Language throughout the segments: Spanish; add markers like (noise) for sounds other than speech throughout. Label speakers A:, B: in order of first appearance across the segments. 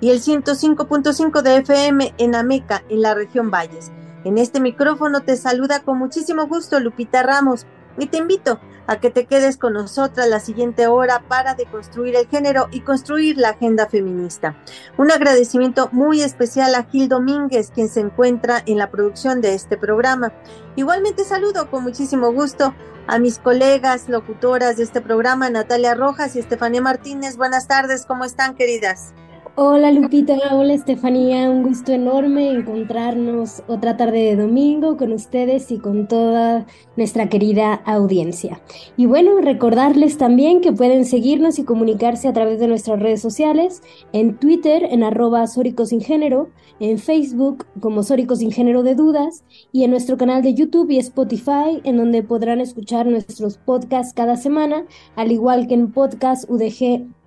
A: y el 105.5 de FM en Ameca, en la región Valles. En este micrófono te saluda con muchísimo gusto Lupita Ramos y te invito a que te quedes con nosotras la siguiente hora para deconstruir el género y construir la agenda feminista. Un agradecimiento muy especial a Gil Domínguez, quien se encuentra en la producción de este programa. Igualmente saludo con muchísimo gusto a mis colegas locutoras de este programa, Natalia Rojas y Estefanía Martínez. Buenas tardes, ¿cómo están, queridas?
B: Hola Lupita, hola Estefanía, un gusto enorme encontrarnos otra tarde de domingo con ustedes y con toda nuestra querida audiencia. Y bueno, recordarles también que pueden seguirnos y comunicarse a través de nuestras redes sociales, en Twitter en arroba Sórico Sin Género, en Facebook como Sórico Sin Género de Dudas y en nuestro canal de YouTube y Spotify en donde podrán escuchar nuestros podcasts cada semana, al igual que en podcast UDG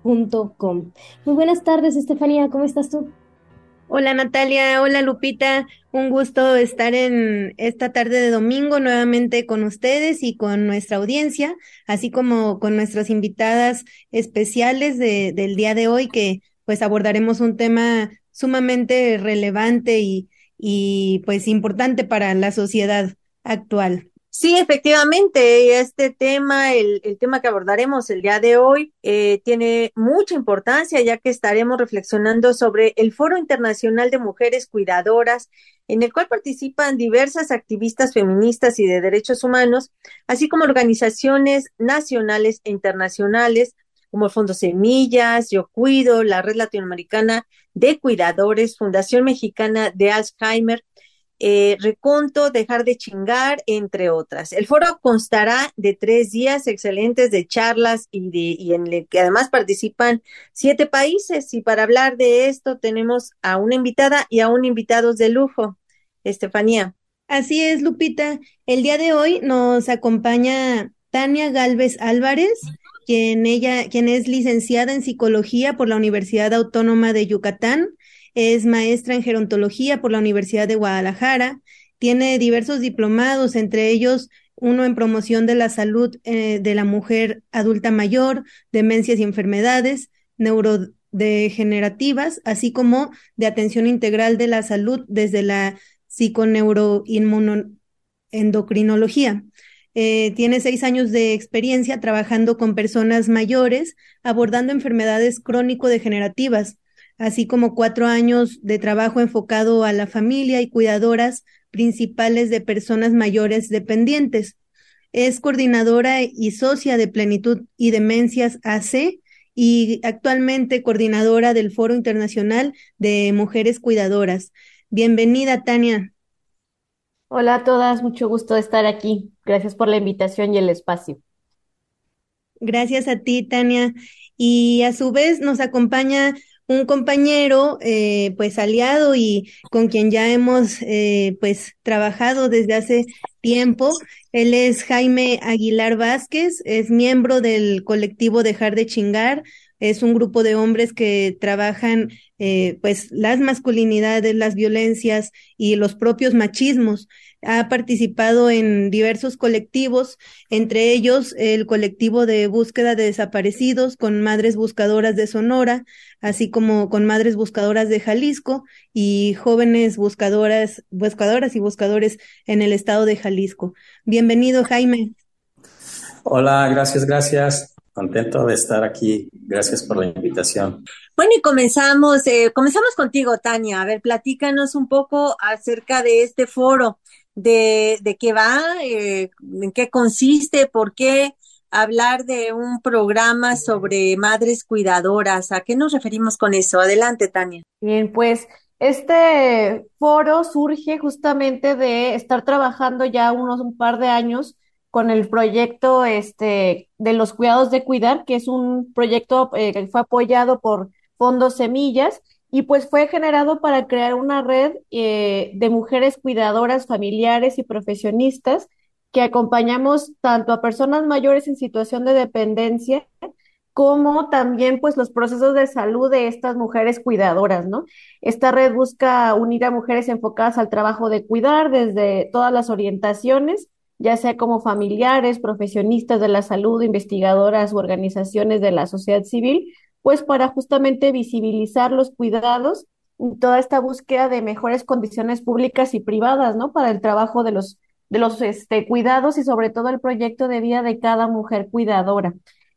B: muy buenas tardes, Estefanía, ¿cómo estás tú?
C: Hola Natalia, hola Lupita, un gusto estar en esta tarde de domingo nuevamente con ustedes y con nuestra audiencia, así como con nuestras invitadas especiales de, del día de hoy que pues abordaremos un tema sumamente relevante y, y pues importante para la sociedad actual.
A: Sí, efectivamente, este tema, el, tema que abordaremos el día de hoy, eh, tiene mucha importancia ya que estaremos reflexionando sobre el Foro Internacional de Mujeres Cuidadoras, en el cual participan diversas activistas feministas y de derechos humanos, así como organizaciones nacionales e internacionales, como el Fondo Semillas, Yo Cuido, la Red Latinoamericana de Cuidadores, Fundación Mexicana de Alzheimer, eh, Reconto, Dejar de Chingar, entre otras. El foro constará de tres días excelentes de charlas y, de, y en el que además participan siete países. Y para hablar de esto tenemos a una invitada y a un invitado de lujo, Estefanía.
C: Así es, Lupita. El día de hoy nos acompaña Tania Galvez Álvarez, quien ella, quien es licenciada en psicología por la Universidad Autónoma de Yucatán es maestra en gerontología por la Universidad de Guadalajara, tiene diversos diplomados, entre ellos uno en promoción de la salud eh, de la mujer adulta mayor, demencias y enfermedades neurodegenerativas, así como de atención integral de la salud desde la psiconeuroinmunoendocrinología. Eh, tiene seis años de experiencia trabajando con personas mayores, abordando enfermedades crónico-degenerativas, así como cuatro años de trabajo enfocado a la familia y cuidadoras principales de personas mayores dependientes. Es coordinadora y socia de Plenitud y Demencias AC y actualmente coordinadora del Foro Internacional de Mujeres Cuidadoras. Bienvenida, Tania.
D: Hola a todas, mucho gusto de estar aquí. Gracias por la invitación y el espacio.
C: Gracias a ti, Tania. Y a su vez nos acompaña un compañero, eh, pues aliado y con quien ya hemos, eh, pues trabajado desde hace tiempo. Él es Jaime Aguilar Vázquez, es miembro del colectivo Dejar de Chingar. Es un grupo de hombres que trabajan, eh, pues, las masculinidades, las violencias y los propios machismos ha participado en diversos colectivos, entre ellos el colectivo de búsqueda de desaparecidos con Madres Buscadoras de Sonora, así como con Madres Buscadoras de Jalisco y jóvenes buscadoras, buscadoras y buscadores en el estado de Jalisco. Bienvenido, Jaime.
E: Hola, gracias, gracias. Contento de estar aquí. Gracias por la invitación.
A: Bueno, y comenzamos, eh, comenzamos contigo, Tania. A ver, platícanos un poco acerca de este foro de, de qué va, eh, en qué consiste, por qué hablar de un programa sobre madres cuidadoras. ¿A qué nos referimos con eso? Adelante, Tania.
D: Bien, pues este foro surge justamente de estar trabajando ya unos un par de años con el proyecto este, de los cuidados de cuidar, que es un proyecto eh, que fue apoyado por Fondos Semillas y pues fue generado para crear una red eh, de mujeres cuidadoras, familiares y profesionistas que acompañamos tanto a personas mayores en situación de dependencia como también pues los procesos de salud de estas mujeres cuidadoras, ¿no? Esta red busca unir a mujeres enfocadas al trabajo de cuidar desde todas las orientaciones, ya sea como familiares, profesionistas de la salud, investigadoras u organizaciones de la sociedad civil, pues para justamente visibilizar los cuidados y toda esta búsqueda de mejores condiciones públicas y privadas, ¿no? Para el trabajo de los, de los este, cuidados y sobre todo el proyecto de vida de cada mujer cuidadora.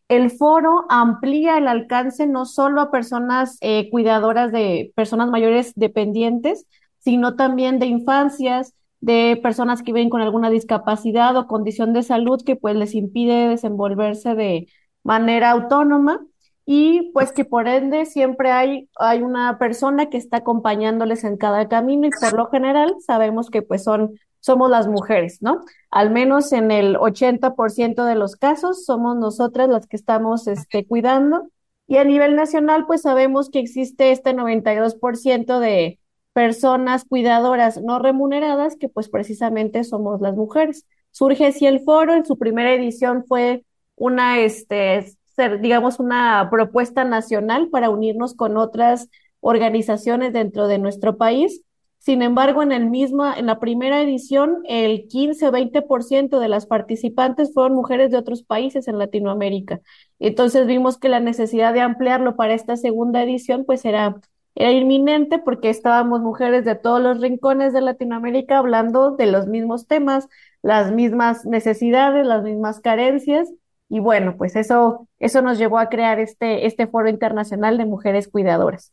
D: El foro amplía el alcance no solo a personas eh, cuidadoras de personas mayores dependientes, sino también de infancias, de personas que viven con alguna discapacidad o condición de salud que pues les impide desenvolverse de manera autónoma y pues que por ende siempre hay, hay una persona que está acompañándoles en cada camino y por lo general sabemos que pues son, somos las mujeres, ¿no? Al menos en el 80% de los casos somos nosotras las que estamos este, cuidando y a nivel nacional pues sabemos que existe este 92% de personas cuidadoras no remuneradas que pues precisamente somos las mujeres. Surge así el foro, en su primera edición fue una, este, digamos, una propuesta nacional para unirnos con otras organizaciones dentro de nuestro país. Sin embargo, en el mismo, en la primera edición, el 15 o 20% de las participantes fueron mujeres de otros países en Latinoamérica. Entonces vimos que la necesidad de ampliarlo para esta segunda edición, pues era, era inminente porque estábamos mujeres de todos los rincones de Latinoamérica hablando de los mismos temas, las mismas necesidades, las mismas carencias y bueno, pues eso, eso nos llevó a crear este, este foro internacional de mujeres cuidadoras.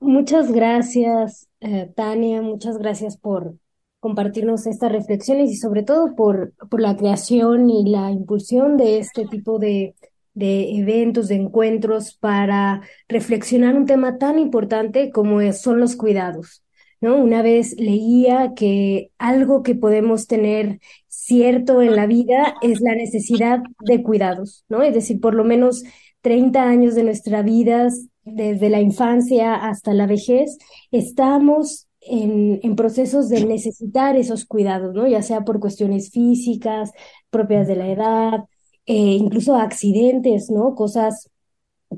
B: Muchas gracias, eh, Tania, muchas gracias por compartirnos estas reflexiones y sobre todo por, por la creación y la impulsión de este tipo de, de eventos, de encuentros para reflexionar un tema tan importante como son los cuidados. ¿no? Una vez leía que algo que podemos tener cierto en la vida es la necesidad de cuidados, ¿no? Es decir, por lo menos 30 años de nuestra vida, desde la infancia hasta la vejez, estamos en, en, procesos de necesitar esos cuidados, ¿no? Ya sea por cuestiones físicas, propias de la edad, eh, incluso accidentes, ¿no? Cosas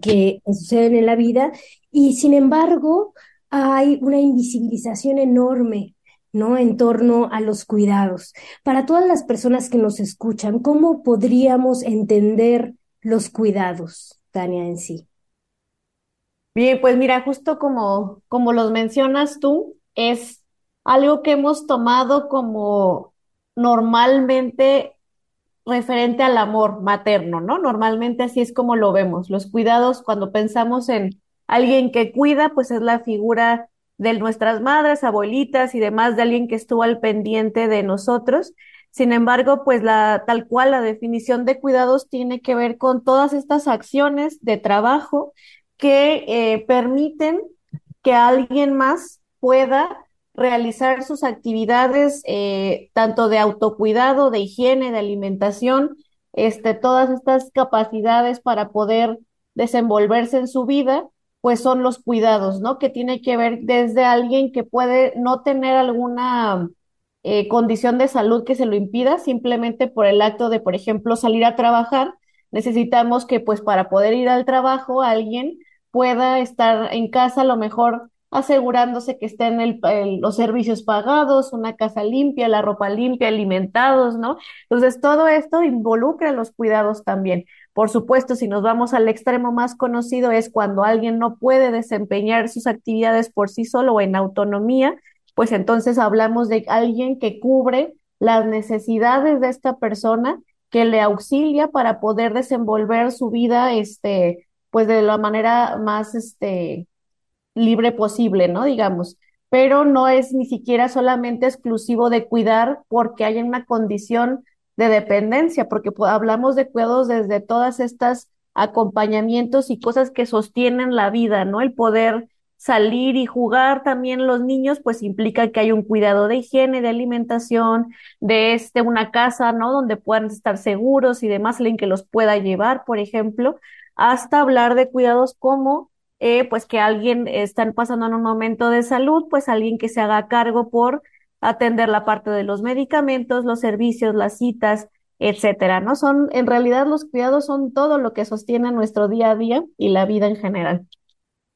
B: que suceden en la vida. Y sin embargo, hay una invisibilización enorme ¿no? En torno a los cuidados. Para todas las personas que nos escuchan, ¿cómo podríamos entender los cuidados, Tania, en sí?
D: Bien, pues mira, justo como, como los mencionas tú, es algo que hemos tomado como normalmente referente al amor materno, ¿no? Normalmente así es como lo vemos. Los cuidados, cuando pensamos en alguien que cuida, pues es la figura de nuestras madres, abuelitas y demás, de alguien que estuvo al pendiente de nosotros. Sin embargo, pues la tal cual la definición de cuidados tiene que ver con todas estas acciones de trabajo que eh, permiten que alguien más pueda realizar sus actividades eh, tanto de autocuidado, de higiene, de alimentación, este, todas estas capacidades para poder desenvolverse en su vida pues son los cuidados, ¿no? Que tiene que ver desde alguien que puede no tener alguna eh, condición de salud que se lo impida, simplemente por el acto de, por ejemplo, salir a trabajar, necesitamos que pues para poder ir al trabajo alguien pueda estar en casa a lo mejor asegurándose que estén los servicios pagados, una casa limpia, la ropa limpia, alimentados, ¿no? Entonces, todo esto involucra los cuidados también. Por supuesto, si nos vamos al extremo más conocido es cuando alguien no puede desempeñar sus actividades por sí solo o en autonomía, pues entonces hablamos de alguien que cubre las necesidades de esta persona, que le auxilia para poder desenvolver su vida, este, pues de la manera más, este, libre posible, ¿no? Digamos. pero no es ni siquiera solamente exclusivo de cuidar porque hay una condición de dependencia, porque hablamos de cuidados desde todas estas acompañamientos y cosas que sostienen la vida, ¿no? El poder salir y jugar también los niños, pues implica que hay un cuidado de higiene, de alimentación, de este, una casa, ¿no? Donde puedan estar seguros y demás, alguien que los pueda llevar, por ejemplo, hasta hablar de cuidados como, eh, pues que alguien está pasando en un momento de salud, pues alguien que se haga cargo por atender la parte de los medicamentos, los servicios, las citas, etcétera, ¿no? Son, en realidad los cuidados son todo lo que sostiene nuestro día a día y la vida en general.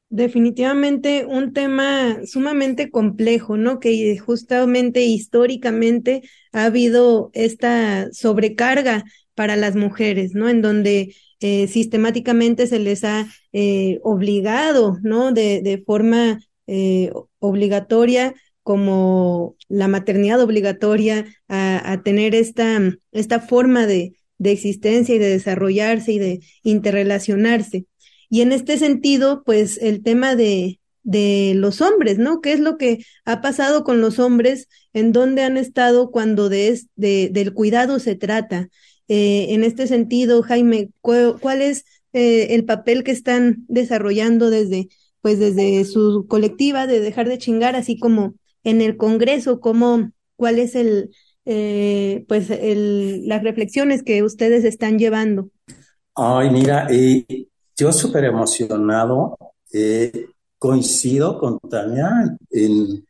C: Definitivamente un tema sumamente complejo, ¿no? Que justamente históricamente ha habido esta sobrecarga para las mujeres, ¿no? En donde eh, sistemáticamente se les ha eh, obligado, ¿no? De, forma eh, obligatoria, como la maternidad obligatoria, a, a tener esta, esta forma de, de existencia y de desarrollarse y de interrelacionarse. Y en este sentido, pues el tema de, de los hombres, ¿no? ¿Qué es lo que ha pasado con los hombres? ¿En dónde han estado cuando de, de del cuidado se trata? Eh, en este sentido, Jaime, ¿cuál, es eh, el papel que están desarrollando desde, pues desde su colectiva de dejar de chingar, así como en el Congreso, cómo, cuál es el, eh, pues el, las reflexiones que ustedes están llevando?
E: Ay, mira, yo súper emocionado, coincido con Tania en,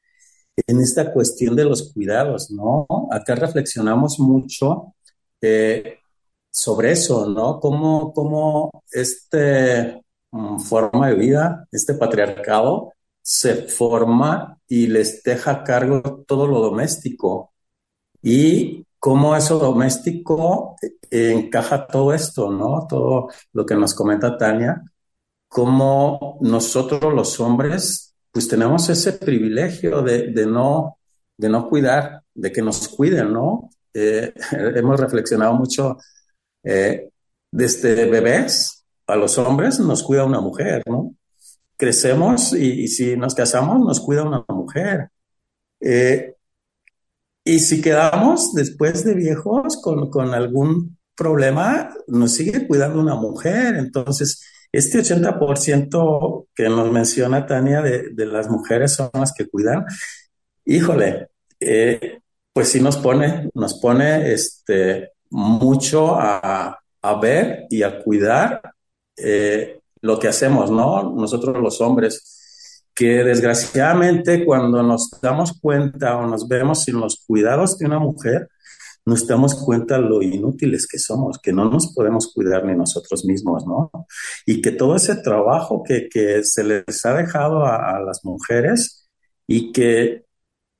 E: esta cuestión de los cuidados, ¿no? Acá reflexionamos mucho eh, sobre eso, ¿no? Cómo, cómo este um, forma de vida, este patriarcado, se forma y les deja a cargo todo lo doméstico. Y cómo eso doméstico eh, encaja todo esto, ¿no? Todo lo que nos comenta Tania, cómo nosotros los hombres, pues tenemos ese privilegio de, no, de no cuidar, de que nos cuiden, ¿no? Eh, (laughs) hemos reflexionado mucho eh, desde bebés a los hombres nos cuida una mujer, ¿no? Crecemos y, si nos casamos nos cuida una mujer. Y si quedamos después de viejos con, con algún problema, nos sigue cuidando una mujer. Entonces, este 80% que nos menciona Tania de, de, las mujeres son las que cuidan, híjole, eh, pues sí nos pone, nos pone este, mucho a, a ver y a cuidar eh, lo que hacemos, ¿no? Nosotros los hombres que desgraciadamente cuando nos damos cuenta o nos vemos sin los cuidados de una mujer, nos damos cuenta lo inútiles que somos, que no nos podemos cuidar ni nosotros mismos, ¿no? Y que todo ese trabajo que, que se les ha dejado a, a, las mujeres y que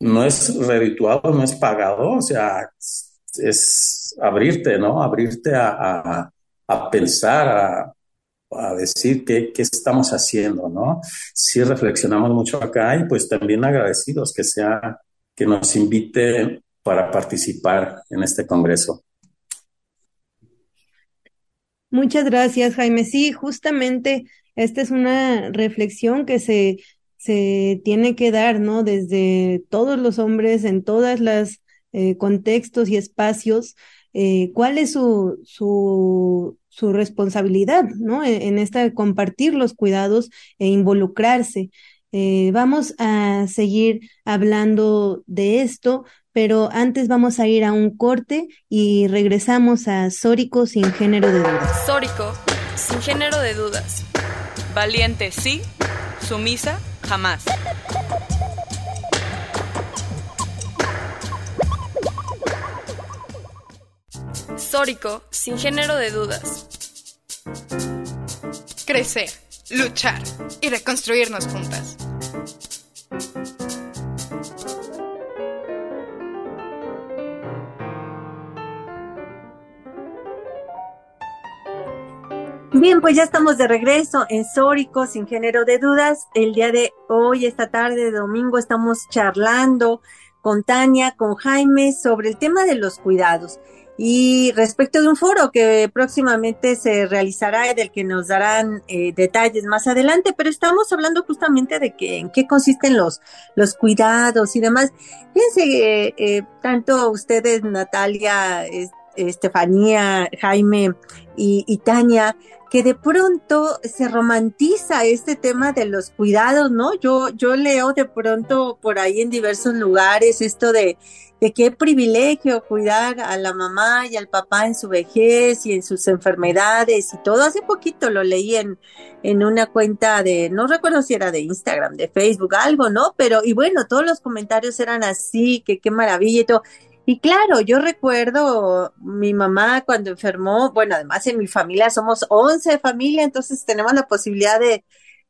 E: no es redituado, no es pagado, o sea, es abrirte, ¿no? Abrirte a, a, pensar, a, a decir qué, qué estamos haciendo, ¿no? Sí reflexionamos mucho acá y pues también agradecidos que sea, que nos invite para participar en este congreso.
C: Muchas gracias, Jaime. Sí, justamente esta es una reflexión que se, se tiene que dar, ¿no? Desde todos los hombres, en todas las eh, contextos y espacios, eh, cuál es su, su, su responsabilidad, ¿no? En, esta compartir los cuidados e involucrarse. Eh, vamos a seguir hablando de esto, pero antes vamos a ir a un corte y regresamos a Sórico sin género de dudas.
F: Sórico sin género de dudas. Valiente sí, sumisa jamás. Sórico, sin género de dudas.
G: Crecer, luchar y reconstruirnos juntas.
A: Bien, pues ya estamos de regreso en Sórico, sin género de dudas. El día de hoy, esta tarde de domingo, estamos charlando con Tania, con Jaime, sobre el tema de los cuidados. Y respecto de un foro que próximamente se realizará, del que nos darán eh, detalles más adelante, pero estamos hablando justamente de que en qué consisten los, los cuidados y demás. Fíjense, eh, eh, tanto ustedes, Natalia, Estefanía, Jaime y, Tania, que de pronto se romantiza este tema de los cuidados, ¿no? Yo, yo leo de pronto por ahí en diversos lugares esto de, de qué privilegio cuidar a la mamá y al papá en su vejez y en sus enfermedades y todo. Hace poquito lo leí en, en una cuenta de, no recuerdo si era de Instagram, de Facebook, algo, ¿no? Pero, y bueno, todos los comentarios eran así, que qué maravilla y todo. Y claro, yo recuerdo mi mamá cuando enfermó, bueno, además en mi familia somos 11 familia, entonces tenemos la posibilidad de,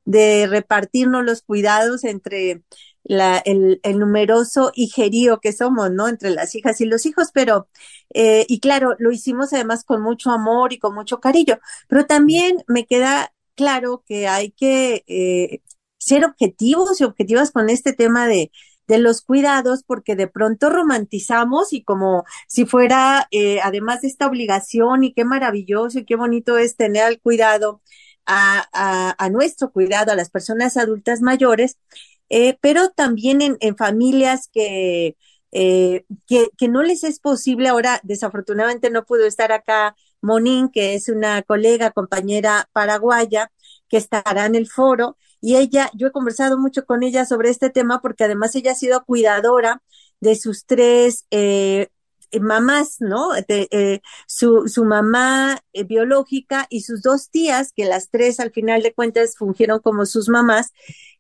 A: de repartirnos los cuidados entre la, el, el, numeroso hijerío que somos, ¿no? Entre las hijas y los hijos, pero, eh, y claro, lo hicimos además con mucho amor y con mucho cariño, pero también me queda claro que hay que eh, ser objetivos y objetivas con este tema de, de los cuidados porque de pronto romantizamos y como si fuera, eh, además de esta obligación y qué maravilloso y qué bonito es tener al cuidado, a, a, nuestro cuidado, a las personas adultas mayores, eh, pero también en, en familias que, eh, que, que, no les es posible. Ahora, desafortunadamente, no pudo estar acá Monín, que es una colega, compañera paraguaya, que estará en el foro y ella, yo he conversado mucho con ella sobre este tema porque además ella ha sido cuidadora de sus tres eh, mamás, ¿no? De, eh, su, su mamá eh, biológica y sus dos tías, que las tres al final de cuentas fungieron como sus mamás,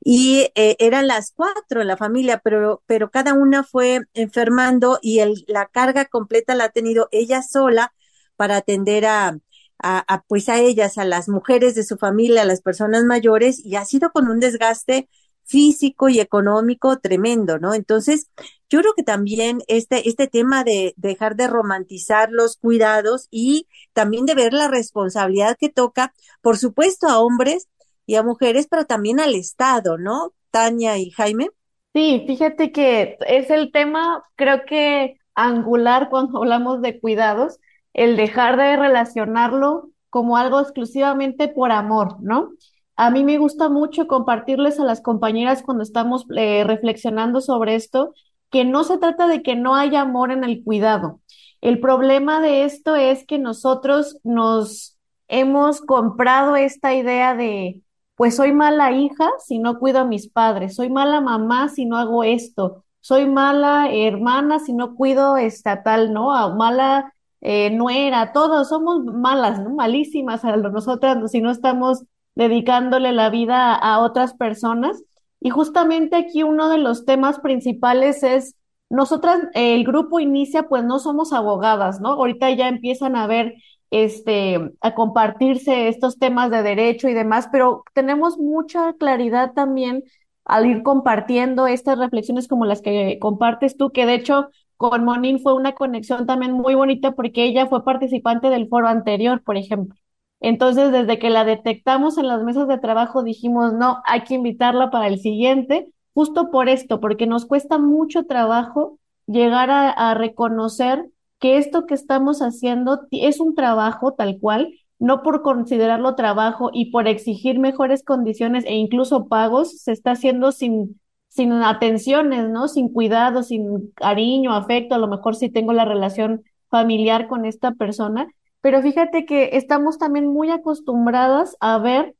A: y eh, eran las cuatro en la familia, pero, pero cada una fue enfermando y el, la carga completa la ha tenido ella sola para atender a, a, a, pues a ellas, a las mujeres de su familia, a las personas mayores, y ha sido con un desgaste físico y económico tremendo, ¿no? Entonces, yo creo que también este, este tema de dejar de romantizar los cuidados y también de ver la responsabilidad que toca, por supuesto, a hombres y a mujeres, pero también al Estado, ¿no? Tania y Jaime.
D: Sí, fíjate que es el tema, creo que angular cuando hablamos de cuidados, el dejar de relacionarlo como algo exclusivamente por amor, ¿no? A mí me gusta mucho compartirles a las compañeras cuando estamos eh, reflexionando sobre esto, que no se trata de que no haya amor en el cuidado. El problema de esto es que nosotros nos hemos comprado esta idea de, pues soy mala hija si no cuido a mis padres, soy mala mamá si no hago esto, soy mala hermana si no cuido estatal, ¿no? mala eh, nuera, todos somos malas. Malísimas a nosotras si no estamos dedicándole la vida a otras personas. Y justamente aquí uno de los temas principales es, nosotras, el grupo inicia, pues no somos abogadas, ¿no? Ahorita ya empiezan a ver, este, a compartirse estos temas de derecho y demás, pero tenemos mucha claridad también al ir compartiendo estas reflexiones como las que compartes tú, que de hecho con Monín fue una conexión también muy bonita porque ella fue participante del foro anterior, por ejemplo. Entonces, desde que la detectamos en las mesas de trabajo, dijimos, no, hay que invitarla para el siguiente, justo por esto, porque nos cuesta mucho trabajo llegar a, a reconocer que esto que estamos haciendo es un trabajo tal cual, no por considerarlo trabajo y por exigir mejores condiciones e incluso pagos, se está haciendo sin sin atenciones, ¿no? Sin cuidado, sin cariño, afecto, a lo mejor sí tengo la relación familiar con esta persona, pero fíjate que estamos también muy acostumbradas a ver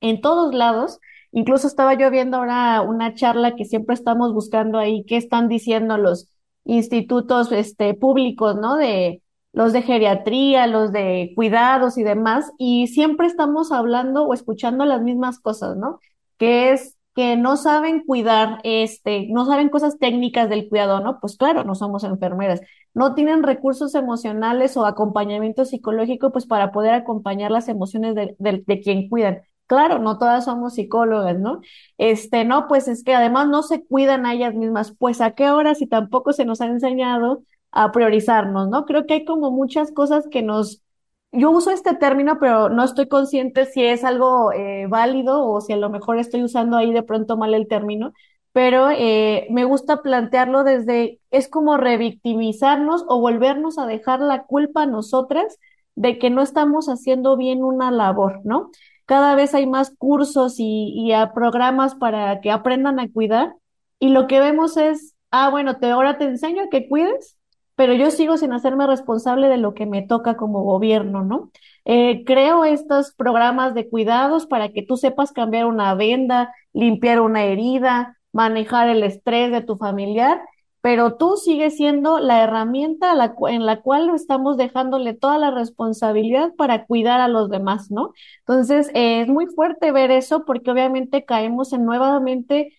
D: en todos lados, incluso estaba yo viendo ahora una charla que siempre estamos buscando ahí, qué están diciendo los institutos este, públicos, ¿no? De los de geriatría, los de cuidados y demás, y siempre estamos hablando o escuchando las mismas cosas, ¿no? Que es que no saben cuidar, este, no saben cosas técnicas del cuidado, ¿no? Pues claro, no somos enfermeras. No tienen recursos emocionales o acompañamiento psicológico, pues para poder acompañar las emociones de, de, de quien cuidan. Claro, no todas somos psicólogas, ¿no? Este, no, pues es que además no se cuidan a ellas mismas. Pues a qué hora si tampoco se nos ha enseñado a priorizarnos, ¿no? Creo que hay como muchas cosas que nos yo uso este término, pero no estoy consciente si es algo eh, válido o si a lo mejor estoy usando ahí de pronto mal el término, pero eh, me gusta plantearlo desde, es como revictimizarnos o volvernos a dejar la culpa a nosotras de que no estamos haciendo bien una labor, ¿no? Cada vez hay más cursos y, y programas para que aprendan a cuidar y lo que vemos es, ah, bueno, te, ahora te enseño a que cuides, pero yo sigo sin hacerme responsable de lo que me toca como gobierno, ¿no? Eh, creo estos programas de cuidados para que tú sepas cambiar una venda, limpiar una herida, manejar el estrés de tu familiar, pero tú sigues siendo la herramienta en la cual estamos dejándole toda la responsabilidad para cuidar a los demás, ¿no? Entonces, eh, es muy fuerte ver eso porque obviamente caemos en nuevamente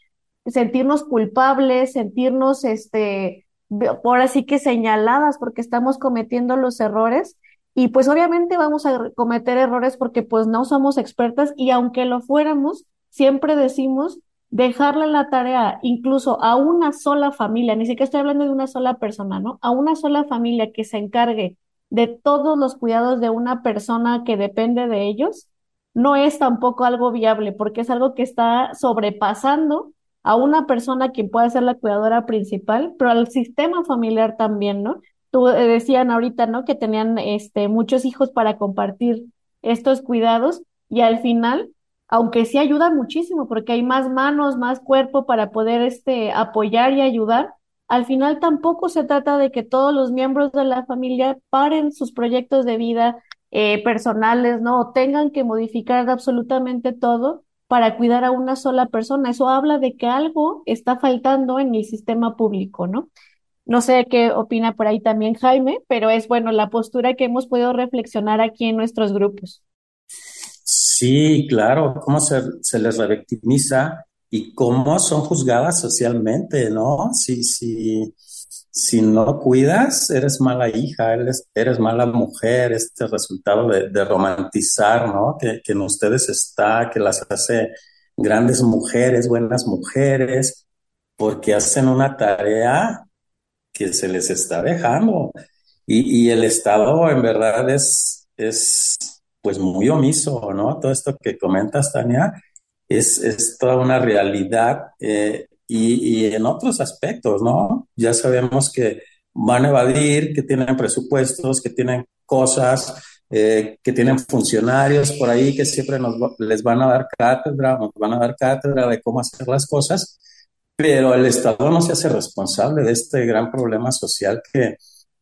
D: sentirnos culpables, sentirnos, este, por así que señaladas porque estamos cometiendo los errores. Y pues obviamente vamos a cometer errores porque pues no somos expertas y aunque lo fuéramos, siempre decimos dejarle la tarea incluso a una sola familia, ni siquiera estoy hablando de una sola persona, ¿no? A una sola familia que se encargue de todos los cuidados de una persona que depende de ellos, no es tampoco algo viable porque es algo que está sobrepasando a una persona quien pueda ser la cuidadora principal, pero al sistema familiar también, ¿no? Tú eh, decían ahorita, ¿no? Que tenían este muchos hijos para compartir estos cuidados y al final, aunque sí ayuda muchísimo porque hay más manos, más cuerpo para poder este apoyar y ayudar, al final tampoco se trata de que todos los miembros de la familia paren sus proyectos de vida eh, personales, ¿no? O tengan que modificar absolutamente todo para cuidar a una sola persona. Eso habla de que algo está faltando en el sistema público, ¿no? No sé qué opina por ahí también Jaime, pero es bueno la postura que hemos podido reflexionar aquí en nuestros grupos.
E: Sí, claro, cómo se, se les revictimiza y cómo son juzgadas socialmente, ¿no? Sí, sí si no cuidas, eres mala hija, eres, mala mujer, este resultado de, romantizar, ¿no? Que, en ustedes está, que las hace grandes mujeres, buenas mujeres, porque hacen una tarea que se les está dejando. Y, y el Estado en verdad es, es pues muy omiso, ¿no? Todo esto que comentas, Tania, es, es toda una realidad eh, y, en otros aspectos, ¿no? Ya sabemos que van a evadir, que tienen presupuestos, que tienen cosas, eh, que tienen funcionarios por ahí que siempre nos, les van a dar cátedra, nos van a dar cátedra de cómo hacer las cosas, pero el Estado no se hace responsable de este gran problema social que,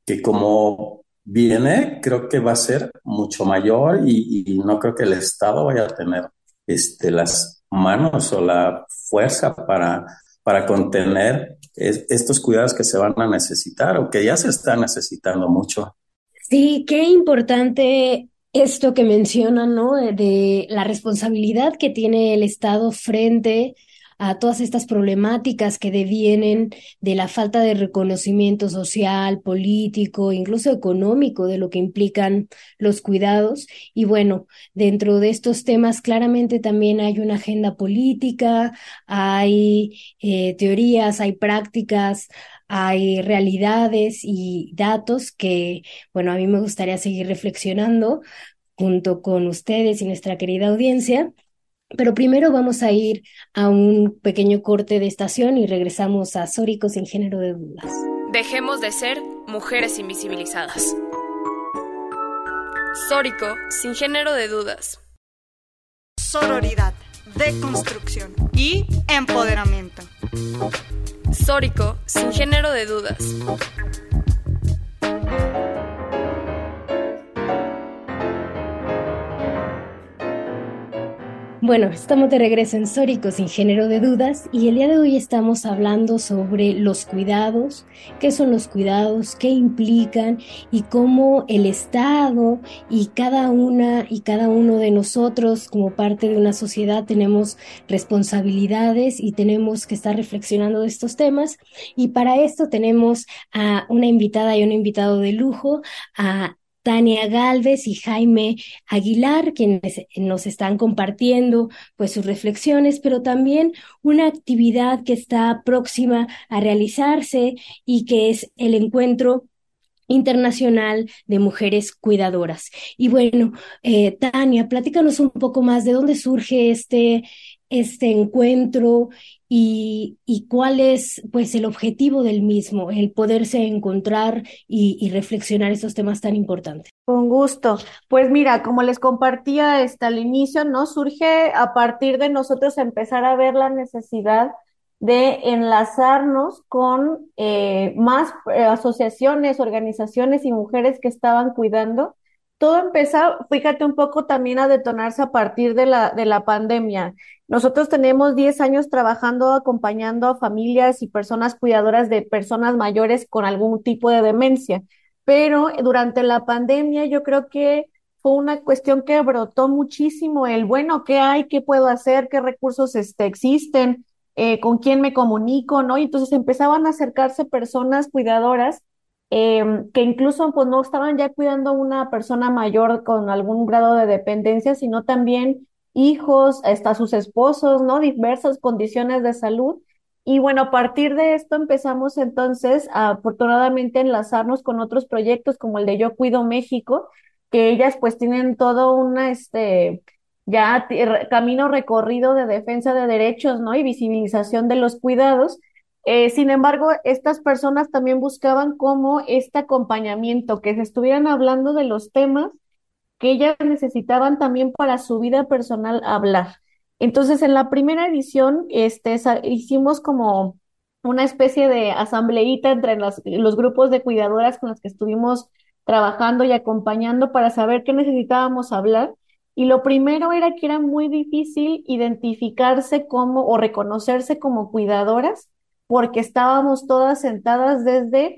E: que como viene, creo que va a ser mucho mayor y, y no creo que el Estado vaya a tener este, las manos o la fuerza para para contener estos cuidados que se van a necesitar o que ya se están necesitando mucho.
B: Sí, qué importante esto que mencionan, ¿no? De, la responsabilidad que tiene el Estado frente a todas estas problemáticas que devienen de la falta de reconocimiento social, político, incluso económico de lo que implican los cuidados. Y bueno, dentro de estos temas claramente también hay una agenda política, hay eh, teorías, hay prácticas, hay realidades y datos que, bueno, a mí me gustaría seguir reflexionando junto con ustedes y nuestra querida audiencia pero primero vamos a ir a un pequeño corte de estación y regresamos a Sórico sin género de dudas.
F: Dejemos de ser mujeres invisibilizadas. Sórico sin género de dudas.
G: Sororidad, deconstrucción y empoderamiento.
F: Sórico sin género de dudas.
B: Bueno, estamos de regreso en Sórico sin género de dudas y el día de hoy estamos hablando sobre los cuidados, qué son los cuidados, qué implican y cómo el Estado y cada una y cada uno de nosotros como parte de una sociedad tenemos responsabilidades y tenemos que estar reflexionando de estos temas. Y para esto tenemos a una invitada y un invitado de lujo, a Tania Galvez y Jaime Aguilar, quienes nos están compartiendo pues sus reflexiones, pero también una actividad que está próxima a realizarse y que es el encuentro internacional de mujeres cuidadoras. Y bueno, eh, Tania, platícanos un poco más de dónde surge este este encuentro y, cuál es pues el objetivo del mismo, el poderse encontrar y, y, reflexionar estos temas tan importantes.
D: Con gusto. Pues mira, como les compartía hasta el inicio, ¿no? Surge a partir de nosotros empezar a ver la necesidad de enlazarnos con eh, más eh, asociaciones, organizaciones y mujeres que estaban cuidando. Todo empezó, fíjate un poco también a detonarse a partir de la, de la pandemia. Nosotros tenemos 10 años trabajando, acompañando a familias y personas cuidadoras de personas mayores con algún tipo de demencia, pero durante la pandemia yo creo que fue una cuestión que brotó muchísimo el, bueno, ¿qué hay? ¿Qué puedo hacer? ¿Qué recursos este, existen? Eh, con quién me comunico, ¿no? Y entonces empezaban a acercarse personas cuidadoras em, que incluso pues no estaban ya cuidando a una persona mayor con algún grado de dependencia, sino también hijos, hasta sus esposos, ¿no? Diversas condiciones de salud. Y bueno, a partir de esto empezamos entonces a afortunadamente enlazarnos con otros proyectos como el de Yo Cuido México, que ellas pues tienen todo una, este, ya camino recorrido de defensa de derechos, ¿no? Y visibilización de los cuidados. Eh, sin embargo, estas personas también buscaban como este acompañamiento, que se estuvieran hablando de los temas que ellas necesitaban también para su vida personal hablar. Entonces, en la primera edición, este, hicimos como una especie de asambleíta entre los grupos de cuidadoras con los que estuvimos trabajando y acompañando para saber qué necesitábamos hablar y lo primero era que era muy difícil identificarse como o reconocerse como cuidadoras porque estábamos todas sentadas desde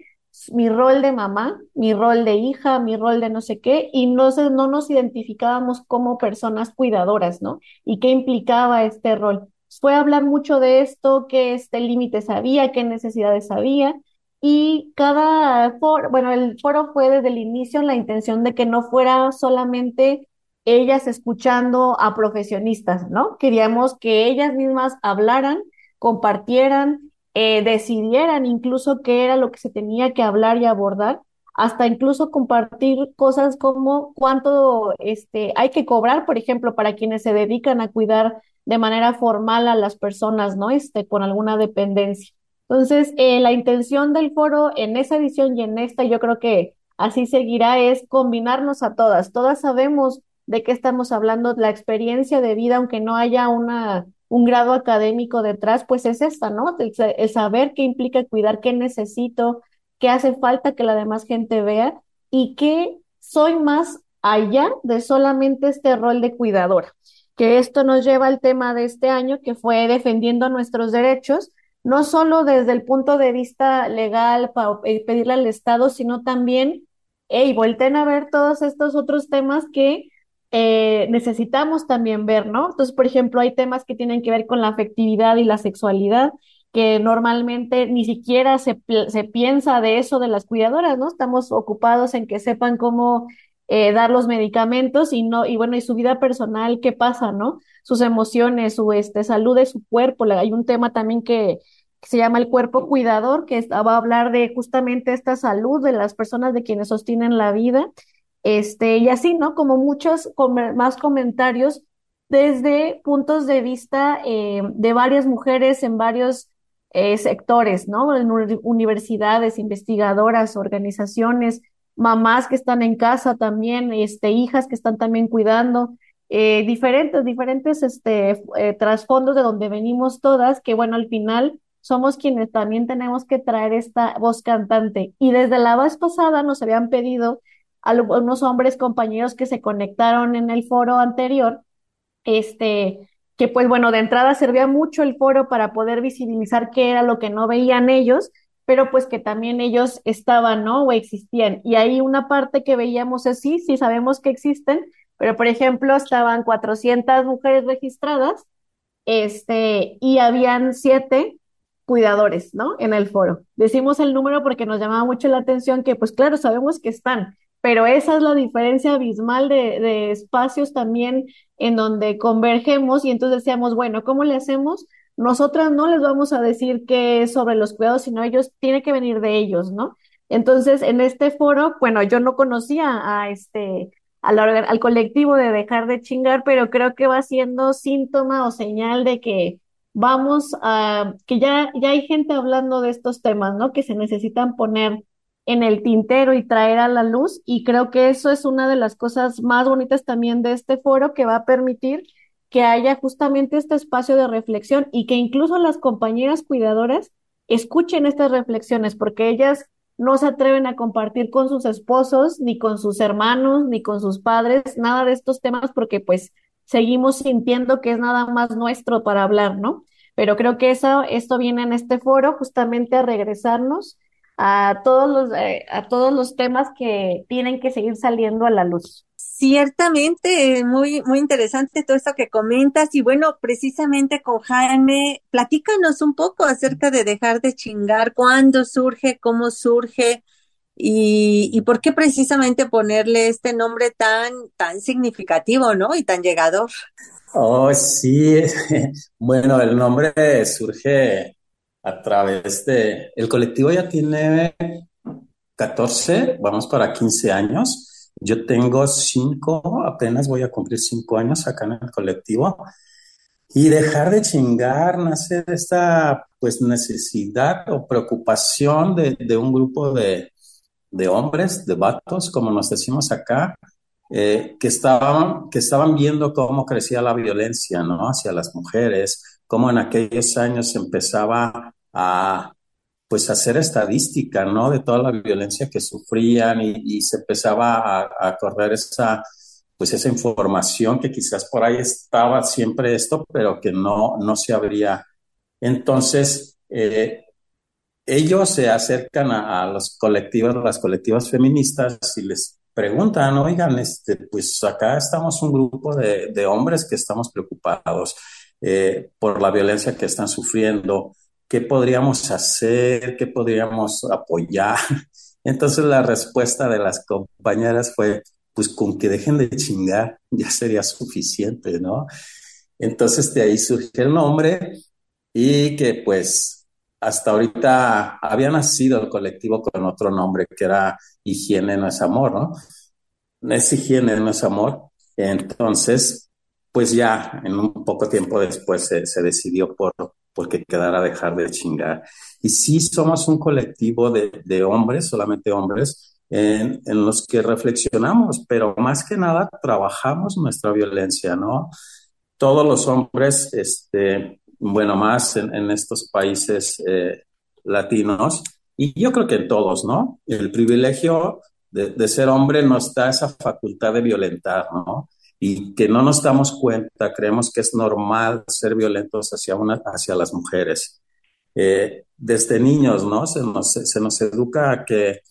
D: mi rol de mamá, mi rol de hija, mi rol de no sé qué, y no, no nos identificábamos como personas cuidadoras, ¿no? Y qué implicaba este rol. Fue hablar mucho de esto, qué este límites había, qué necesidades había, y cada foro, bueno, el foro fue desde el inicio la intención de que no fuera solamente ellas escuchando a profesionistas, ¿no? Queríamos que ellas mismas hablaran, compartieran, eh, decidieran incluso qué era lo que se tenía que hablar y abordar, hasta incluso compartir cosas como cuánto este, hay que cobrar, por ejemplo, para quienes se dedican a cuidar de manera formal a las personas, ¿no? Este, con alguna dependencia. Entonces, eh, la intención del foro en esa edición y en esta, yo creo que así seguirá, es combinarnos a todas. Todas sabemos de qué estamos hablando, la experiencia de vida, aunque no haya una, un grado académico detrás, pues es esta, ¿no? El, saber qué implica cuidar, qué necesito, qué hace falta que la demás gente vea y que soy más allá de solamente este rol de cuidadora. Que esto nos lleva al tema de este año, que fue defendiendo nuestros derechos, no solo desde el punto de vista legal para pedirle al Estado, sino también, hey, volten a ver todos estos otros temas que eh, necesitamos también ver, ¿no? Entonces, por ejemplo, hay temas que tienen que ver con la afectividad y la sexualidad, que normalmente ni siquiera se, se piensa de eso de las cuidadoras, ¿no? Estamos ocupados en que sepan cómo eh, dar los medicamentos y no, y bueno, y su vida personal, qué pasa, ¿no? Sus emociones, su este, salud de su cuerpo. Hay un tema también que, que se llama el cuerpo cuidador, que va a hablar de justamente esta salud de las personas de quienes sostienen la vida este, y así, ¿no? Como muchos más comentarios desde puntos de vista eh, de varias mujeres en varios eh, sectores, ¿no? En universidades, investigadoras, organizaciones, mamás que están en casa también, este, hijas que están también cuidando, eh, diferentes, diferentes este, trasfondos de donde venimos todas, que bueno, al final somos quienes también tenemos que traer esta voz cantante. Y desde la vez pasada nos habían pedido algunos hombres compañeros que se conectaron en el foro anterior, este, que pues bueno, de entrada servía mucho el foro para poder visibilizar qué era lo que no veían ellos, pero pues que también ellos estaban, ¿no? O existían. Y ahí una parte que veíamos así, sí sabemos que existen, pero por ejemplo estaban 400 mujeres registradas, este, y habían siete cuidadores, ¿no? En el foro. Decimos el número porque nos llamaba mucho la atención que, pues claro, sabemos que están, pero esa es la diferencia abismal de, espacios también en donde convergemos y entonces decíamos, bueno, ¿cómo le hacemos? Nosotras no les vamos a decir qué es sobre los cuidados, sino ellos, tiene que venir de ellos, ¿no? Entonces, en este foro, bueno, yo no conocía a este, al colectivo de dejar de chingar, pero creo que va siendo síntoma o señal de que vamos a, que ya, ya hay gente hablando de estos temas, ¿no? Que se necesitan poner en el tintero y traer a la luz, y creo que eso es una de las cosas más bonitas también de este foro que va a permitir que haya justamente este espacio de reflexión y que incluso las compañeras cuidadoras escuchen estas reflexiones, porque ellas no se atreven a compartir con sus esposos, ni con sus hermanos, ni con sus padres, nada de estos temas, porque pues seguimos sintiendo que es nada más nuestro para hablar, ¿no? Pero creo que eso, esto viene en este foro justamente a regresarnos a todos los, eh, a todos los temas que tienen que seguir saliendo a la luz.
A: Ciertamente, muy, muy interesante todo esto que comentas. Y bueno, precisamente con Jaime, platícanos un poco acerca de dejar de chingar, cuándo surge, cómo surge y, y por qué precisamente ponerle este nombre tan, tan significativo, ¿no? Y tan llegador.
E: Oh, sí. (laughs) Bueno, el nombre surge a través de, el colectivo ya tiene 14, vamos para 15 años yo tengo cinco, apenas voy a cumplir cinco años acá en el colectivo y dejar de chingar nace esta pues necesidad o preocupación de, un grupo de, hombres, de vatos, como nos decimos acá, eh, que, estaban, que estaban viendo cómo crecía la violencia ¿no? hacia las mujeres, cómo en aquellos años empezaba a pues hacer estadística, ¿no? De toda la violencia que sufrían y, se empezaba a, correr esa, pues esa información que quizás por ahí estaba siempre esto, pero que no, no se abría. Entonces, eh, ellos se acercan a, los colectivos, las colectivas feministas y les preguntan, oigan, este, pues acá estamos un grupo de, hombres que estamos preocupados eh, por la violencia que están sufriendo qué podríamos hacer, qué podríamos apoyar. (laughs) Entonces la respuesta de las compañeras fue, pues con que dejen de chingar (laughs) ya sería suficiente, ¿no? Entonces de ahí surgió el nombre y que pues hasta ahorita había nacido el colectivo con otro nombre que era Higiene no es amor, ¿no? Es higiene no es amor. Entonces, pues ya en un poco tiempo después se, se decidió por porque quedara dejar de chingar. Y sí somos un colectivo de, hombres, solamente hombres, en, los que reflexionamos, pero más que nada trabajamos nuestra violencia, ¿no? Todos los hombres, este, bueno, más en, estos países eh, latinos, y yo creo que en todos, ¿no? El privilegio de, de, ser hombre nos da esa facultad de violentar, ¿no? Y que no nos damos cuenta, creemos que es normal ser violentos hacia, una, hacia las mujeres. Eh, desde niños, ¿no? Se nos, se nos educa a que,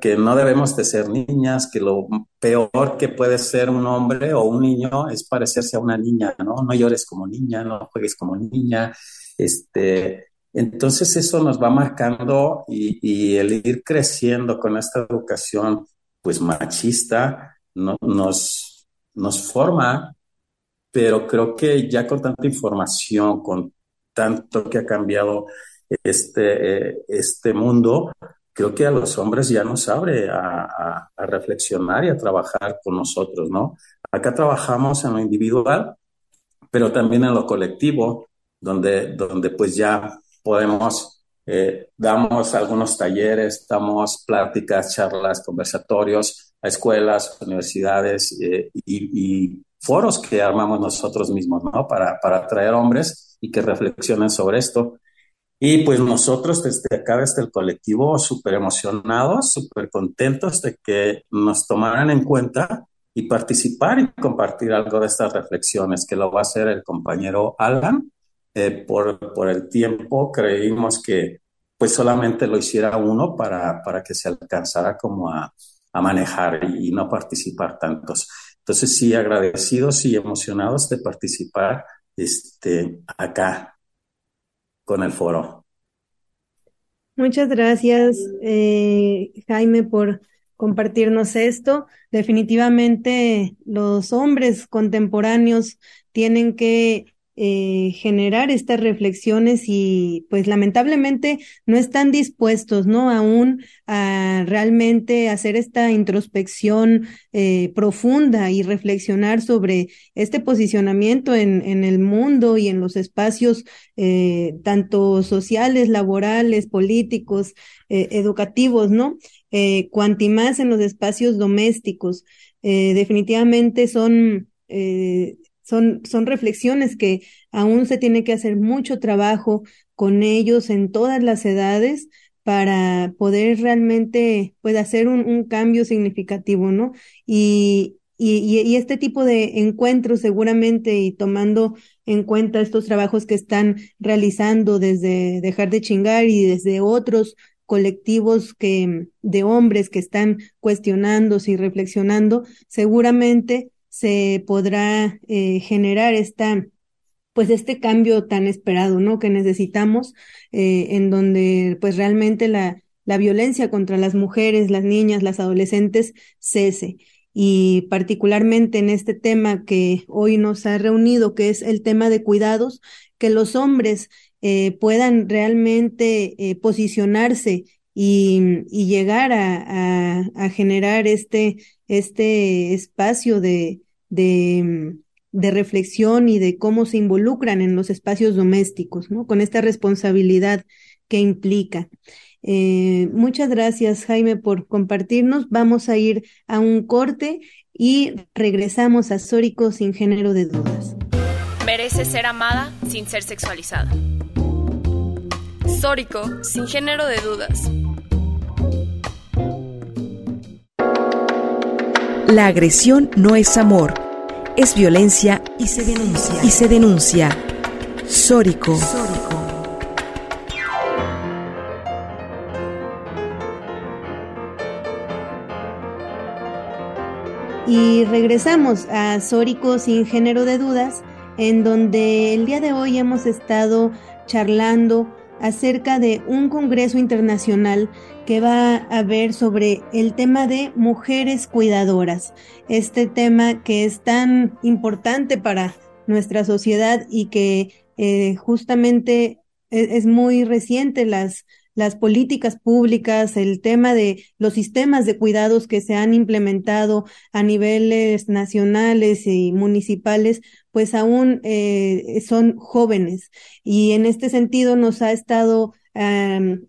E: que no debemos de ser niñas, que lo peor que puede ser un hombre o un niño es parecerse a una niña, ¿no? No llores como niña, no juegues como niña. Este, entonces eso nos va marcando y, y el ir creciendo con esta educación pues machista no, nos, nos forma, pero creo que ya con tanta información, con tanto que ha cambiado este, eh, este mundo, creo que a los hombres ya nos abre a, reflexionar y a trabajar con nosotros, ¿no? Acá trabajamos en lo individual, pero también en lo colectivo, donde, donde pues ya podemos, eh, damos algunos talleres, damos pláticas, charlas, conversatorios, a escuelas, universidades eh, y, foros que armamos nosotros mismos, ¿no? Para, para atraer hombres y que reflexionen sobre esto. Y pues nosotros desde acá, desde el colectivo, súper emocionados, súper contentos de que nos tomaran en cuenta y participar y compartir algo de estas reflexiones, que lo va a hacer el compañero Alan. Eh, por, por el tiempo creímos que pues solamente lo hiciera uno para, para que se alcanzara como a, a manejar y, no participar tantos. Entonces, sí, agradecidos y emocionados de participar este, acá con el foro.
C: Muchas gracias, eh, Jaime, por compartirnos esto. Definitivamente los hombres contemporáneos tienen que eh, generar estas reflexiones y pues lamentablemente no están dispuestos, ¿no? Aún a realmente hacer esta introspección eh, profunda y reflexionar sobre este posicionamiento en, en, el mundo y en los espacios eh, tanto sociales, laborales, políticos, educativos, ¿no? Eh, cuanti más en los espacios domésticos. Definitivamente son son, son reflexiones que aún se tiene que hacer mucho trabajo con ellos en todas las edades para poder realmente pues, hacer un, cambio significativo, ¿no? Y, y, y, este tipo de encuentros seguramente y tomando en cuenta estos trabajos que están realizando desde dejar de chingar y desde otros colectivos que de hombres que están cuestionándose y reflexionando, seguramente se podrá eh, generar esta pues este cambio tan esperado, ¿no? Que necesitamos, eh, en donde pues realmente la, la violencia contra las mujeres, las niñas, las adolescentes cese. Y particularmente en este tema que hoy nos ha reunido, que es el tema de cuidados, que los hombres eh, puedan realmente posicionarse y, llegar a, a, generar este, este espacio de, de, reflexión y de cómo se involucran en los espacios domésticos, ¿no? Con esta responsabilidad que implica. Eh, muchas gracias, Jaime, por compartirnos. Vamos a ir a un corte y regresamos a Sórico sin género de dudas.
F: Merece ser amada sin ser sexualizada. Sórico sin género de dudas.
H: La agresión no es amor, es violencia y se denuncia. Y se denuncia. Sórico. Sórico.
C: Y regresamos a Sórico sin género de dudas, en donde el día de hoy hemos estado charlando acerca de un congreso internacional que va a ver sobre el tema de mujeres cuidadoras, este tema que es tan importante para nuestra sociedad y que eh, justamente es, es, muy reciente las las políticas públicas, el tema de los sistemas de cuidados que se han implementado a niveles nacionales y municipales, pues aún eh, son jóvenes. Y en este sentido nos ha estado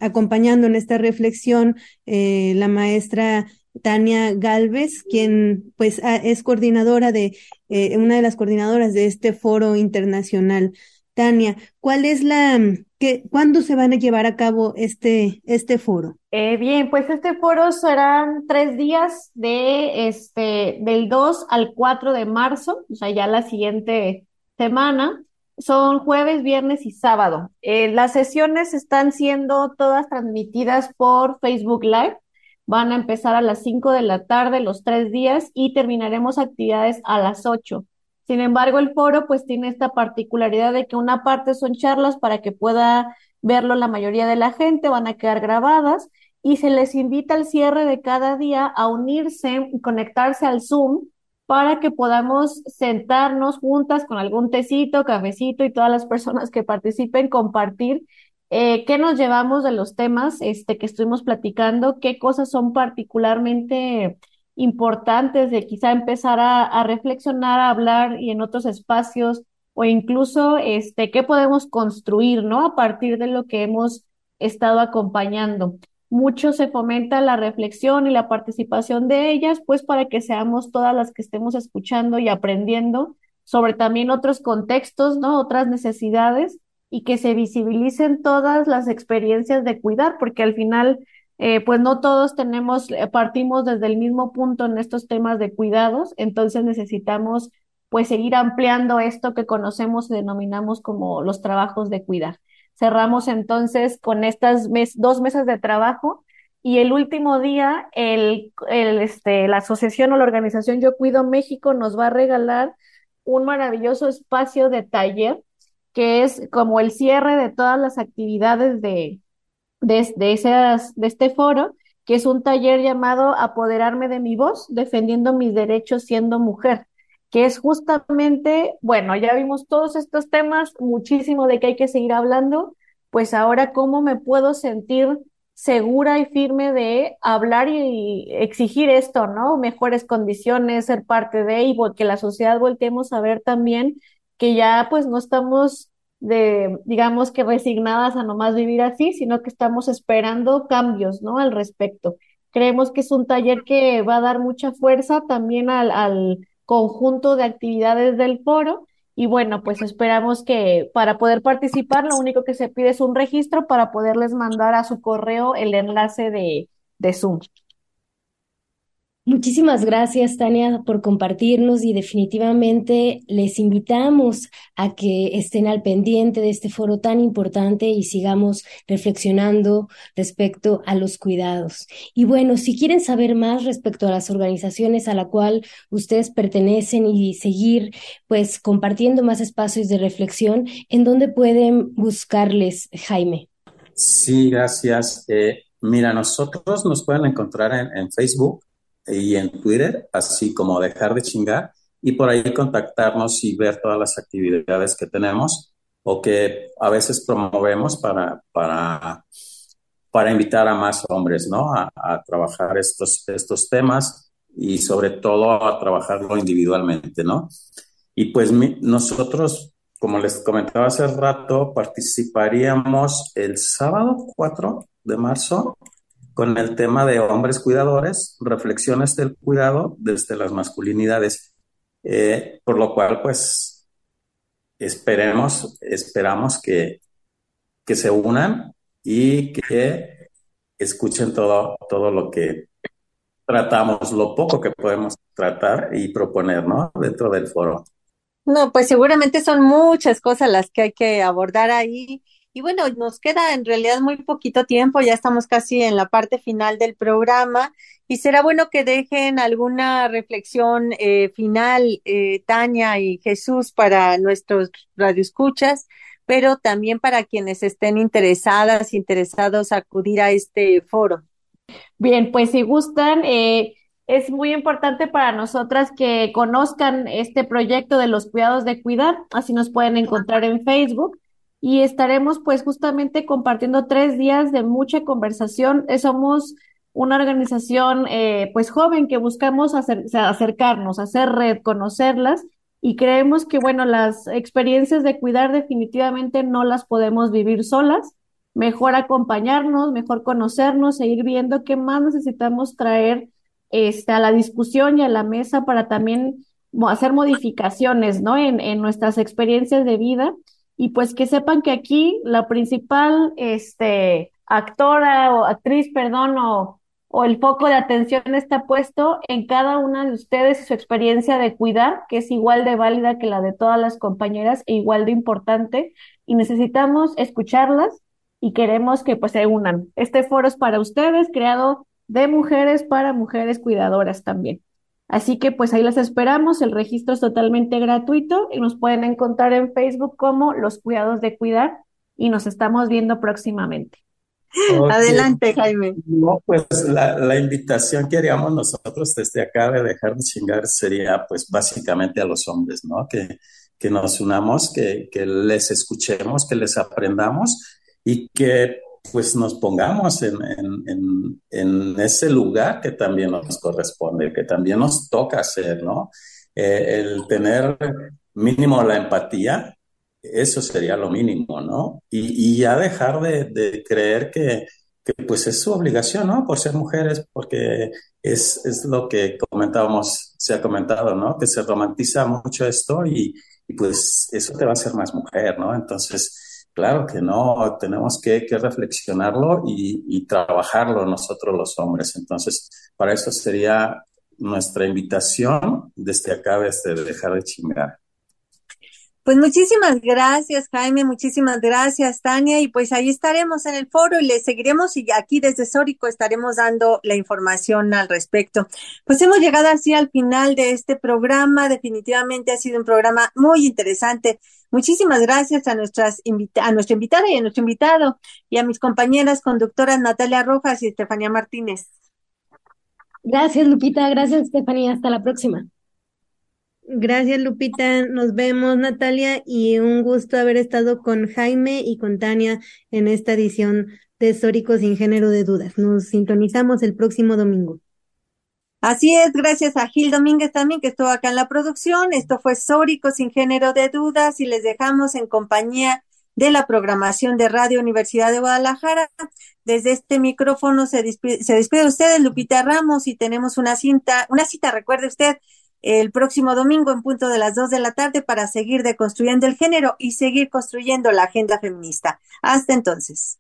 C: acompañando en esta reflexión eh, la maestra Tania Galvez, quien pues es coordinadora de, eh, una de las coordinadoras de este foro internacional. Tania, ¿cuál es la, qué, cuándo se van a llevar a cabo este, este foro?
D: Eh, bien, pues este foro serán tres días de este, del 2 al 4 de marzo, o sea, ya la siguiente semana. Son jueves, viernes y sábado. Eh, las sesiones están siendo todas transmitidas por Facebook Live. Van a empezar a las 5 de la tarde los tres días y terminaremos actividades a las 8. Sin embargo, el foro pues tiene esta particularidad de que una parte son charlas para que pueda verlo la mayoría de la gente, van a quedar grabadas y se les invita al cierre de cada día a unirse y conectarse al Zoom para que podamos sentarnos juntas con algún tecito, cafecito y todas las personas que participen, compartir eh, qué nos llevamos de los temas este, que estuvimos platicando, qué cosas son particularmente importantes de quizá empezar a, reflexionar, a hablar y en otros espacios o incluso este qué podemos construir, ¿no? A partir de lo que hemos estado acompañando. Mucho se fomenta la reflexión y la participación de ellas, pues para que seamos todas las que estemos escuchando y aprendiendo sobre también otros contextos, ¿no? Otras necesidades y que se visibilicen todas las experiencias de cuidar, porque al final eh, pues no todos tenemos, eh, partimos desde el mismo punto en estos temas de cuidados, entonces necesitamos pues seguir ampliando esto que conocemos y denominamos como los trabajos de cuidar. Cerramos entonces con estas dos mesas de trabajo y el último día el, este, la asociación o la organización Yo Cuido México nos va a regalar un maravilloso espacio de taller que es como el cierre de todas las actividades de, de, de, esas, de este foro, que es un taller llamado Apoderarme de mi voz, defendiendo mis derechos siendo mujer, que es justamente, bueno, ya vimos todos estos temas, muchísimo de que hay que seguir hablando, pues ahora cómo me puedo sentir segura y firme de hablar y exigir esto, ¿no? Mejores condiciones, ser parte de, y que la sociedad volteemos a ver también que ya pues no estamos de, digamos que resignadas a nomás vivir así, sino que estamos esperando cambios, ¿no? Al respecto. Creemos que es un taller que va a dar mucha fuerza también al, al conjunto de actividades del foro y bueno, pues esperamos que para poder participar lo único que se pide es un registro para poderles mandar a su correo el enlace de, de Zoom.
B: Muchísimas gracias, Tania, por compartirnos y definitivamente les invitamos a que estén al pendiente de este foro tan importante y sigamos reflexionando respecto a los cuidados. Y bueno, si quieren saber más respecto a las organizaciones a la cual ustedes pertenecen y seguir pues compartiendo más espacios de reflexión, ¿en dónde pueden buscarles, Jaime?
E: Sí, gracias. Eh, mira, nosotros nos pueden encontrar en, en Facebook y en Twitter, así como dejar de chingar, y por ahí contactarnos y ver todas las actividades que tenemos o que a veces promovemos para, para, para invitar a más hombres, ¿no? A, trabajar estos, estos temas y sobre todo a trabajarlo individualmente, ¿no? Y pues nosotros, como les comentaba hace rato, participaríamos el sábado 4 de marzo con el tema de hombres cuidadores, reflexiones del cuidado desde las masculinidades, eh, por lo cual pues esperemos, esperamos que, que se unan y que escuchen todo, todo lo que tratamos, lo poco que podemos tratar y proponer, ¿no? Dentro del foro.
A: No, pues seguramente son muchas cosas las que hay que abordar ahí y bueno, nos queda en realidad muy poquito tiempo, ya estamos casi en la parte final del programa y será bueno que dejen alguna reflexión eh, final, eh, Tania y Jesús, para nuestros radioescuchas, pero también para quienes estén interesadas, interesados acudir a este foro.
D: Bien, pues si gustan, eh, es muy importante para nosotras que conozcan este proyecto de los cuidados de cuidar, así nos pueden encontrar en Facebook y estaremos pues justamente compartiendo tres días de mucha conversación. Eh, somos una organización eh, pues joven que buscamos acercarnos, hacer red, conocerlas y creemos que bueno, las experiencias de cuidar definitivamente no las podemos vivir solas. Mejor acompañarnos, mejor conocernos e ir viendo qué más necesitamos traer este, a la discusión y a la mesa para también hacer modificaciones, ¿no? En, en nuestras experiencias de vida y pues que sepan que aquí la principal este, actora o actriz, perdón, o, o el foco de atención está puesto en cada una de ustedes y su experiencia de cuidar, que es igual de válida que la de todas las compañeras e igual de importante, y necesitamos escucharlas y queremos que pues se unan. Este foro es para ustedes, creado de mujeres para mujeres cuidadoras también. Así que pues ahí las esperamos, el registro es totalmente gratuito y nos pueden encontrar en Facebook como Los Cuidados de Cuidar y nos estamos viendo próximamente.
A: Adelante, Jaime.
E: No, pues la, invitación que haríamos nosotros desde acá de dejar de chingar sería pues básicamente a los hombres, ¿no? Que, que nos unamos, que, que les escuchemos, que les aprendamos y que pues nos pongamos en, en, ese lugar que también nos corresponde, que también nos toca hacer, ¿no? Eh, el tener mínimo la empatía, eso sería lo mínimo, ¿no? Y, y ya dejar de, de creer que, que, pues es su obligación, ¿no? Por ser mujeres, porque es, es lo que comentábamos, se ha comentado, ¿no? Que se romantiza mucho esto y, y pues eso te va a hacer más mujer, ¿no? Entonces, Claro que no, tenemos que, reflexionarlo y, trabajarlo nosotros los hombres. Entonces, para eso sería nuestra invitación desde acá, desde dejar de chingar.
A: Pues muchísimas gracias, Jaime, muchísimas gracias, Tania, y pues ahí estaremos en el foro y le seguiremos y aquí desde Sórico estaremos dando la información al respecto. Pues hemos llegado así al final de este programa, definitivamente ha sido un programa muy interesante. Muchísimas gracias a nuestras a nuestra invitada y a nuestro invitado y a mis compañeras conductoras Natalia Rojas y Estefanía Martínez.
B: Gracias, Lupita, gracias, Estefanía, hasta la próxima.
C: Gracias, Lupita. Nos vemos, Natalia, y un gusto haber estado con Jaime y con Tania en esta edición de Históricos sin género de dudas. Nos sintonizamos el próximo domingo.
I: Así es, gracias a Gil Domínguez también que estuvo acá en la producción. Esto fue Sórico sin género de dudas y les dejamos en compañía de la programación de Radio Universidad de Guadalajara. Desde este micrófono se despide, se despide de ustedes, Lupita Ramos, y tenemos una cinta, una cita, recuerde usted, el próximo domingo en punto de las dos de la tarde para seguir deconstruyendo el género y seguir construyendo la agenda feminista. Hasta entonces.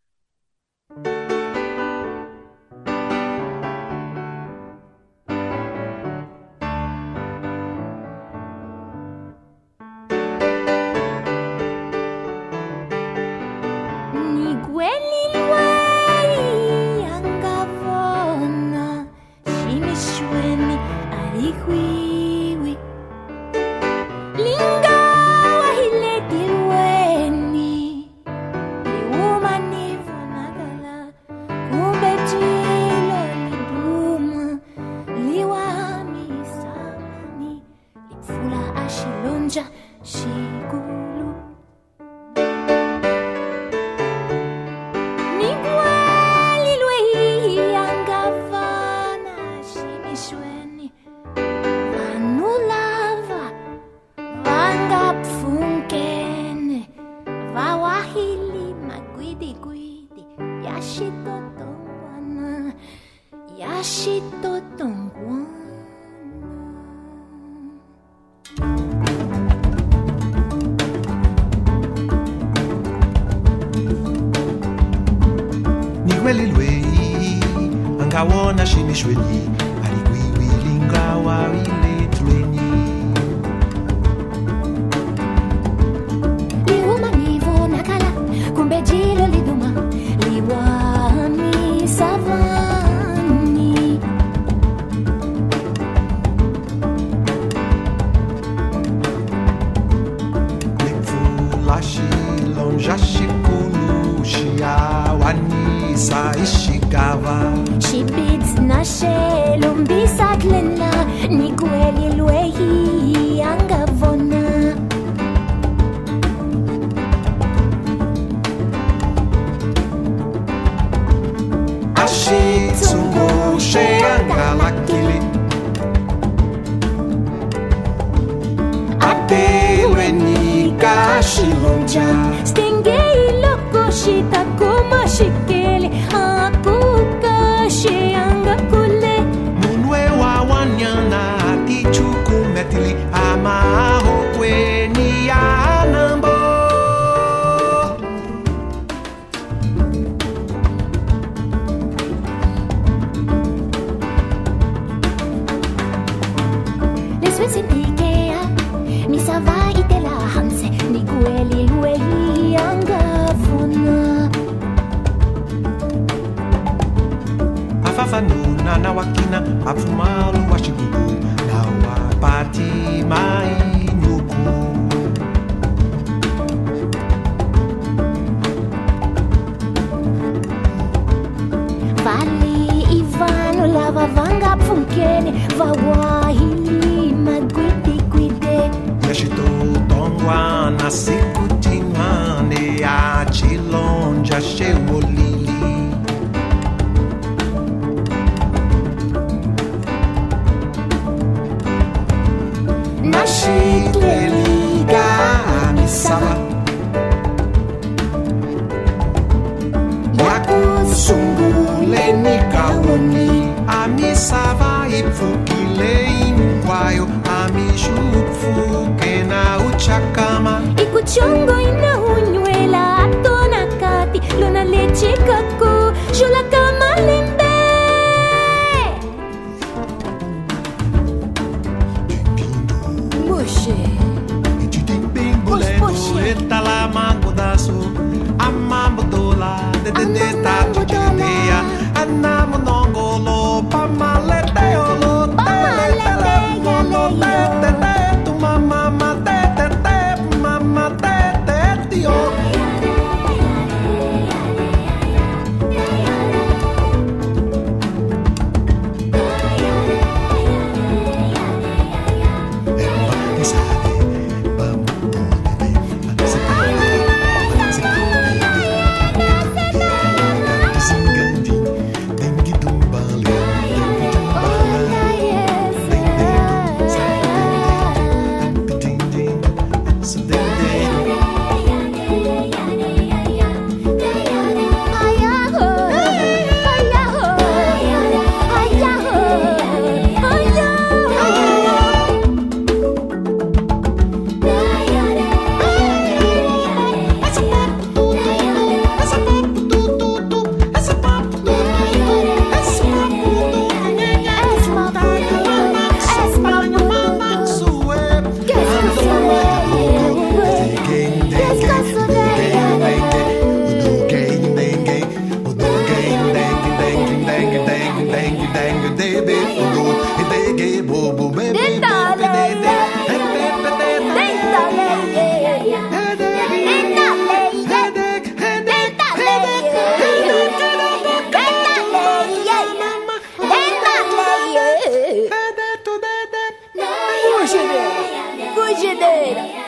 I: 你觉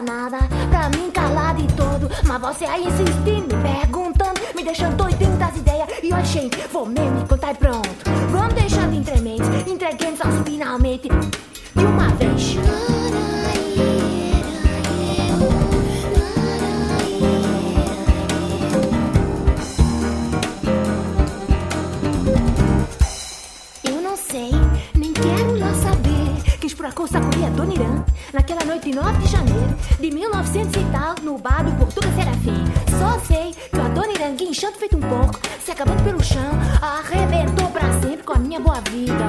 I: danada pra mim calado e todo. Mas você aí insistindo me perguntando, me deixando doidinho das ideias. E hoje, gente, vou mesmo contar e pronto. Vamos deixando entrementes, entreguemos aos finalmente. De uma vez. Eu não sei, nem quero lá saber. Quis por acaso a Dona Irã naquela noite de 9 de janeiro de 1900 e tal, no bar do Portuga Serafim. Só sei que a dona Irangue, inchando feito um porco, se acabando pelo chão, arrebentou pra sempre com a minha boa vida.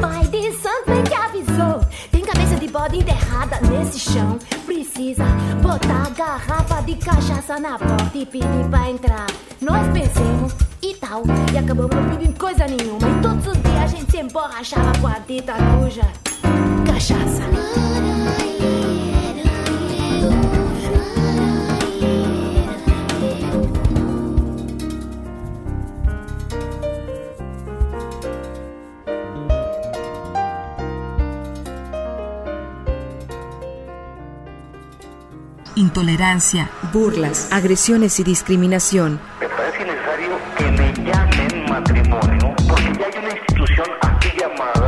I: Pai de santo bem que avisou, tem cabeça de bode enterrada nesse chão. Precisa botar garrafa de cachaça na porta e pedir pra entrar. Nós pensemos e tal, e acabamos não pedindo coisa nenhuma. E todos os dias a gente se emborrachava com a dita cuja.
H: Intolerancia, burlas, agresiones y discriminación.
J: Me parece necesario que le llamen matrimonio porque ya hay una institución así llamada